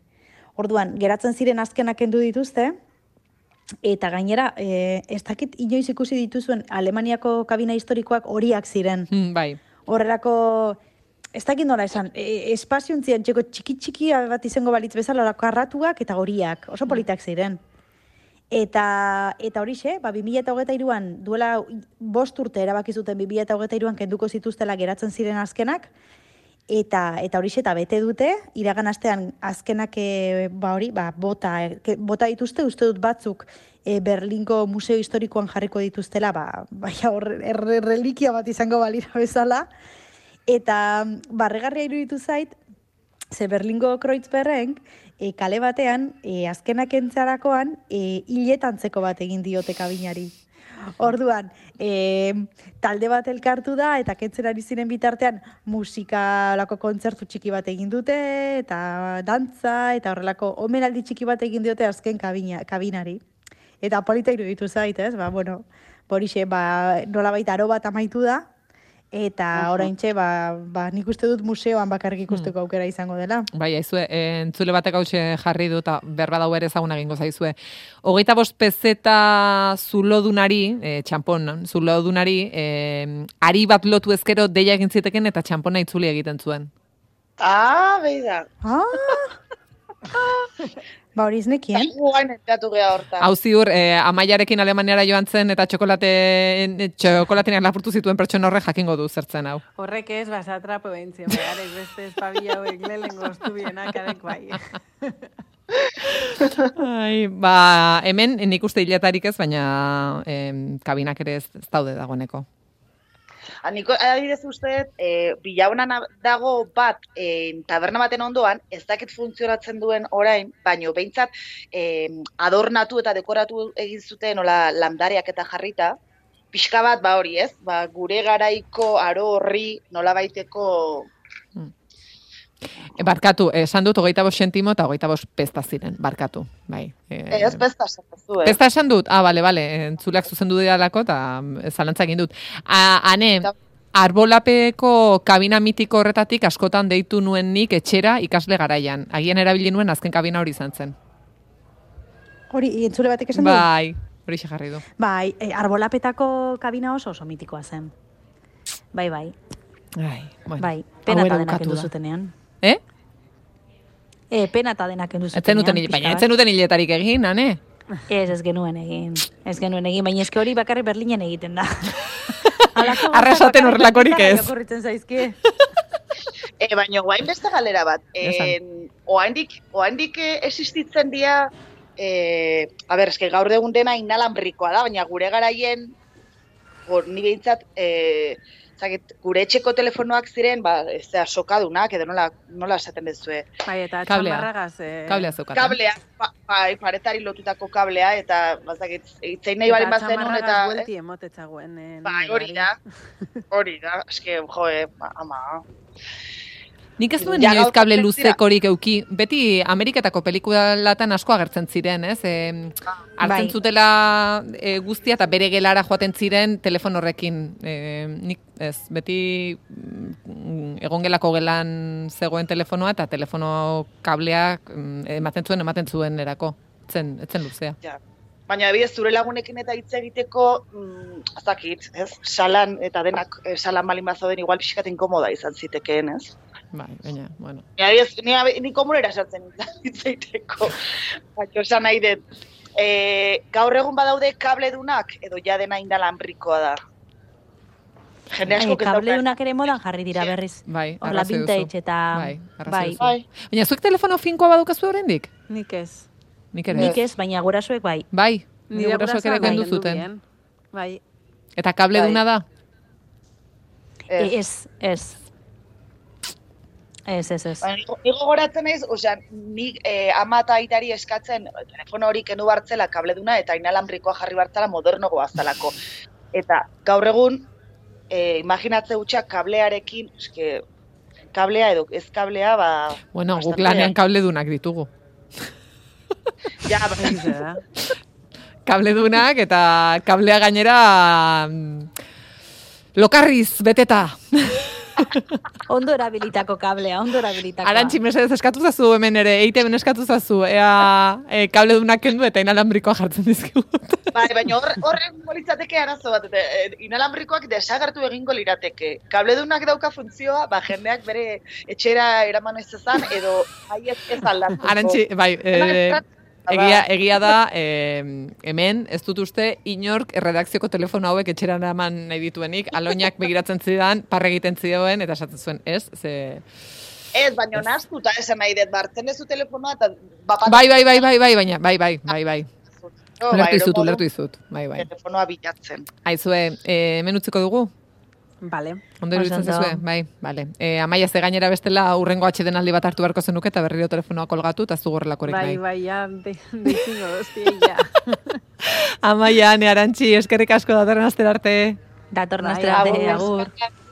S2: Orduan, geratzen ziren azkenak kendu dituzte, eta gainera, e, ez dakit inoiz ikusi dituzuen Alemaniako kabina historikoak horiak ziren.
S1: Hmm, bai.
S2: Horrelako, ez dakit nola esan, e, espaziontzien txeko txiki txiki bat izango balitz bezala olako arratuak eta horiak, oso politak ziren. Eta, eta horixe, ba, 2008an duela bost urte erabaki zuten 2008an kenduko zituztela geratzen ziren azkenak, eta eta horixe eta bete dute, iragan astean azkenak e, ba hori, ba, bota, ke- bota dituzte, uste dut batzuk e, Berlingo Museo Historikoan jarriko dituztela, ba, baina hor, erre, reliquia bat izango balira bezala, eta barregarria iruditu zait, ze Berlingo Kreuzberren, e, kale batean, e, azkenak entzarakoan, e, hiletantzeko bat egin diote kabinari. Orduan, e, talde bat elkartu da, eta kentzen ari ziren bitartean musika lako kontzertu txiki bat egin dute, eta dantza, eta horrelako omenaldi txiki bat egin diote azken kabina, kabinari. Eta polita iruditu zait, ez? Ba, bueno, horixe, ba, nola baita aro bat amaitu da, eta oraintxe, ba, ba, nik uste dut museoan bakarrik ikusteko aukera izango dela.
S1: Bai, aizue, e, entzule batek hautxe jarri du eta berba dau ere ezaguna egingo zaizue. Hogeita bost pezeta zulodunari, e, txampon, zulodunari, e, ari bat lotu ezkero deia egin ziteken eta txampona itzuli egiten zuen.
S3: Ah, behi da.
S2: Ah! ba, hori iznekien.
S3: Guain entratu geha hortan.
S1: Hau ziur, e, amaiarekin Alemaniara joan zen eta txokolate, txokolatenak lapurtu zituen pertsona horrek jakingo du zertzen hau.
S4: Horrek ez, basatrapo behintzen, bai, beste espabila hauek lehenengo ostu bienak, adek bai.
S1: Ai, ba, hemen nik uste hiletarik ez, baina em, kabinak ere ez, ez daude dagoeneko.
S3: Aniko, adibidez uste, e, bilaunan dago bat e, taberna baten ondoan, ez dakit funtzionatzen duen orain, baino behintzat e, adornatu eta dekoratu egin zuten nola landareak eta jarrita, pixka bat, ba hori ez, ba, gure garaiko aro horri nola baiteko
S1: E, barkatu, esan dut hogeita bost sentimo eta hogeita bost pesta ziren, barkatu, bai. E,
S3: ez pesta esatezu, ez?
S1: Pesta esan dut? Ah, bale, bale, entzuleak zuzendu didalako eta mm, zalantza egin dut. A, ane,
S3: Eta-
S1: arbolapeko kabina mitiko horretatik askotan deitu nuen nik etxera ikasle garaian. Agian erabili nuen azken kabina hori izan zen.
S2: Hori, entzule batek esan du?
S1: Bai, hori jarri du.
S2: Bai, e, arbolapetako kabina oso oso mitikoa zen. Bai, bai,
S1: Ai, bueno,
S2: bai. Pena eta denak
S1: bukatu
S2: endu
S1: da.
S2: zutenean.
S1: Eh?
S2: E, pena eta denak endu
S1: duten, hil-
S2: pixka
S1: baina
S2: bat.
S1: etzen duten hiletarik egin, ane?
S2: Ez, ez genuen egin. Ez genuen egin, baina eske hori bakarrik Berlinen egiten da.
S1: Arrasaten horrelakorik ez.
S2: irakurritzen zaizkie.
S3: E, baina guain beste galera bat. E, oaindik, oaindik eh, existitzen dira, e, a ber, eske gaur egun dena inalambrikoa da, baina gure garaien, hor, ni behintzat, e, zaket, gure etxeko telefonoak ziren, ba, ez da, sokadunak, edo nola, nola esaten dezue.
S4: Bai, eta
S1: Kablea.
S4: txamarragaz... Eh,
S1: Kablea zeukaten.
S3: Kablea, ba, bai, paretari lotutako kablea, eta, bazakit, itzein nahi bali bazen eta...
S4: txamarragaz buelti emotetzagoen. Eh,
S3: Bai, hori da, hori da, eske, joe, ba, ama,
S1: Nik ez duen
S3: Ja,
S1: inoiz kable luzekorik euki. Beti Ameriketako pelikulatan asko agertzen ziren, ez? E, hartzen
S2: Bai.
S1: zutela e, guztia eta bere gelara joaten ziren telefon horrekin. E, nik ez, beti mm, egongelako gelan zegoen telefonoa eta telefono kableak mm, ematen zuen, ematen zuen erako. Etzen, etzen luzea.
S3: Ja. Baina bidez zure lagunekin eta hitz egiteko, mm, ez dakit, ez? Salan eta denak eh, salan balin bazauden igual pixkat inkomoda izan zitekeen, ez?
S1: Bai, baina, bueno.
S3: Ni adibidez, ni, ni komunera sartzen egiteko. Baina esan nahi dut. E, gaur egun badaude kabledunak edo ja dena indalambrikoa da. Jende asko
S2: Eh, kabledunak ere modan jarri dira berriz.
S1: Bai,
S2: Horla
S1: duzu.
S2: vintage eta...
S1: Bai,
S2: bai.
S3: Bai,
S1: Baina zuek telefono finkoa badukazu oraindik?
S4: Nik ez.
S1: Nik ere.
S2: Nik ez, baina gurasoek bai.
S1: Bai, Nire gurasoek ere
S4: gurasoak
S1: kendu zuten.
S4: Bai,
S1: Eta kable
S3: Bai.
S1: duna da?
S3: ez.
S2: Ez, ez. Ez, ez.
S3: Baina nigo- ni gogoratzen naiz, osea, ni eh, ama eta aitari eskatzen telefono hori kendu bartzela kableduna eta inalambrikoa jarri bartzela modernogoa zalako. Eta gaur egun, eh, imaginatze hutsak kablearekin, eske, kablea edo ez kablea, ba...
S1: Bueno, guk lanean kable dunak ditugu.
S3: Ja, ba,
S4: egize da.
S1: Kable dunak eta kablea gainera mm, lokarriz beteta.
S2: Ondo erabilitako kablea, ondo erabilitakoa.
S1: Arantxi mesedez eskatu zazu hemen ere, eite ben eskatu zazu, ea e, kable dunak kendu eta inalambrikoa jartzen dizkigut.
S3: bai, baina hor, horren litzateke arazo bat, eta, eh, inalambrikoak desagertu egingo lirateke. Kabledunak dauka funtzioa, ba, jendeak bere etxera eraman ez ezan, edo haiez ez aldatuko.
S1: Arantxi, bai, e, egia, egia da, e, hemen, ez dut uste, inork erredakzioko telefono hauek etxera eraman nahi dituenik, aloinak begiratzen zidan, parre egiten zioen, eta esaten zuen, ez? Ze...
S3: Ez, baina naztuta esan nahi dut, bartzen ez du telefonoa eta bapat...
S1: Bai, bai, bai, bai, bai, baina, bai, bai, bai, bai.
S3: No,
S1: Ulertu izut,
S3: modu
S1: ulertu izut, bai, bai.
S3: Telefonoa bilatzen.
S1: Aizue, e, hemen utziko dugu?
S4: Vale.
S1: Ondo iruditzen zezue? Bai, bale. E, amaia ze gainera bestela urrengo atxeden aldi bat hartu beharko zenuke eta berriro telefonoa kolgatu eta zu gorrelakorik
S4: Bai,
S1: nahi.
S4: bai, ja, de, deizingo dozti, ja.
S1: Amaia, ne arantxi, eskerrik asko datorren astera arte.
S2: Datorren
S4: Bai,
S2: astera arte,
S3: Agur.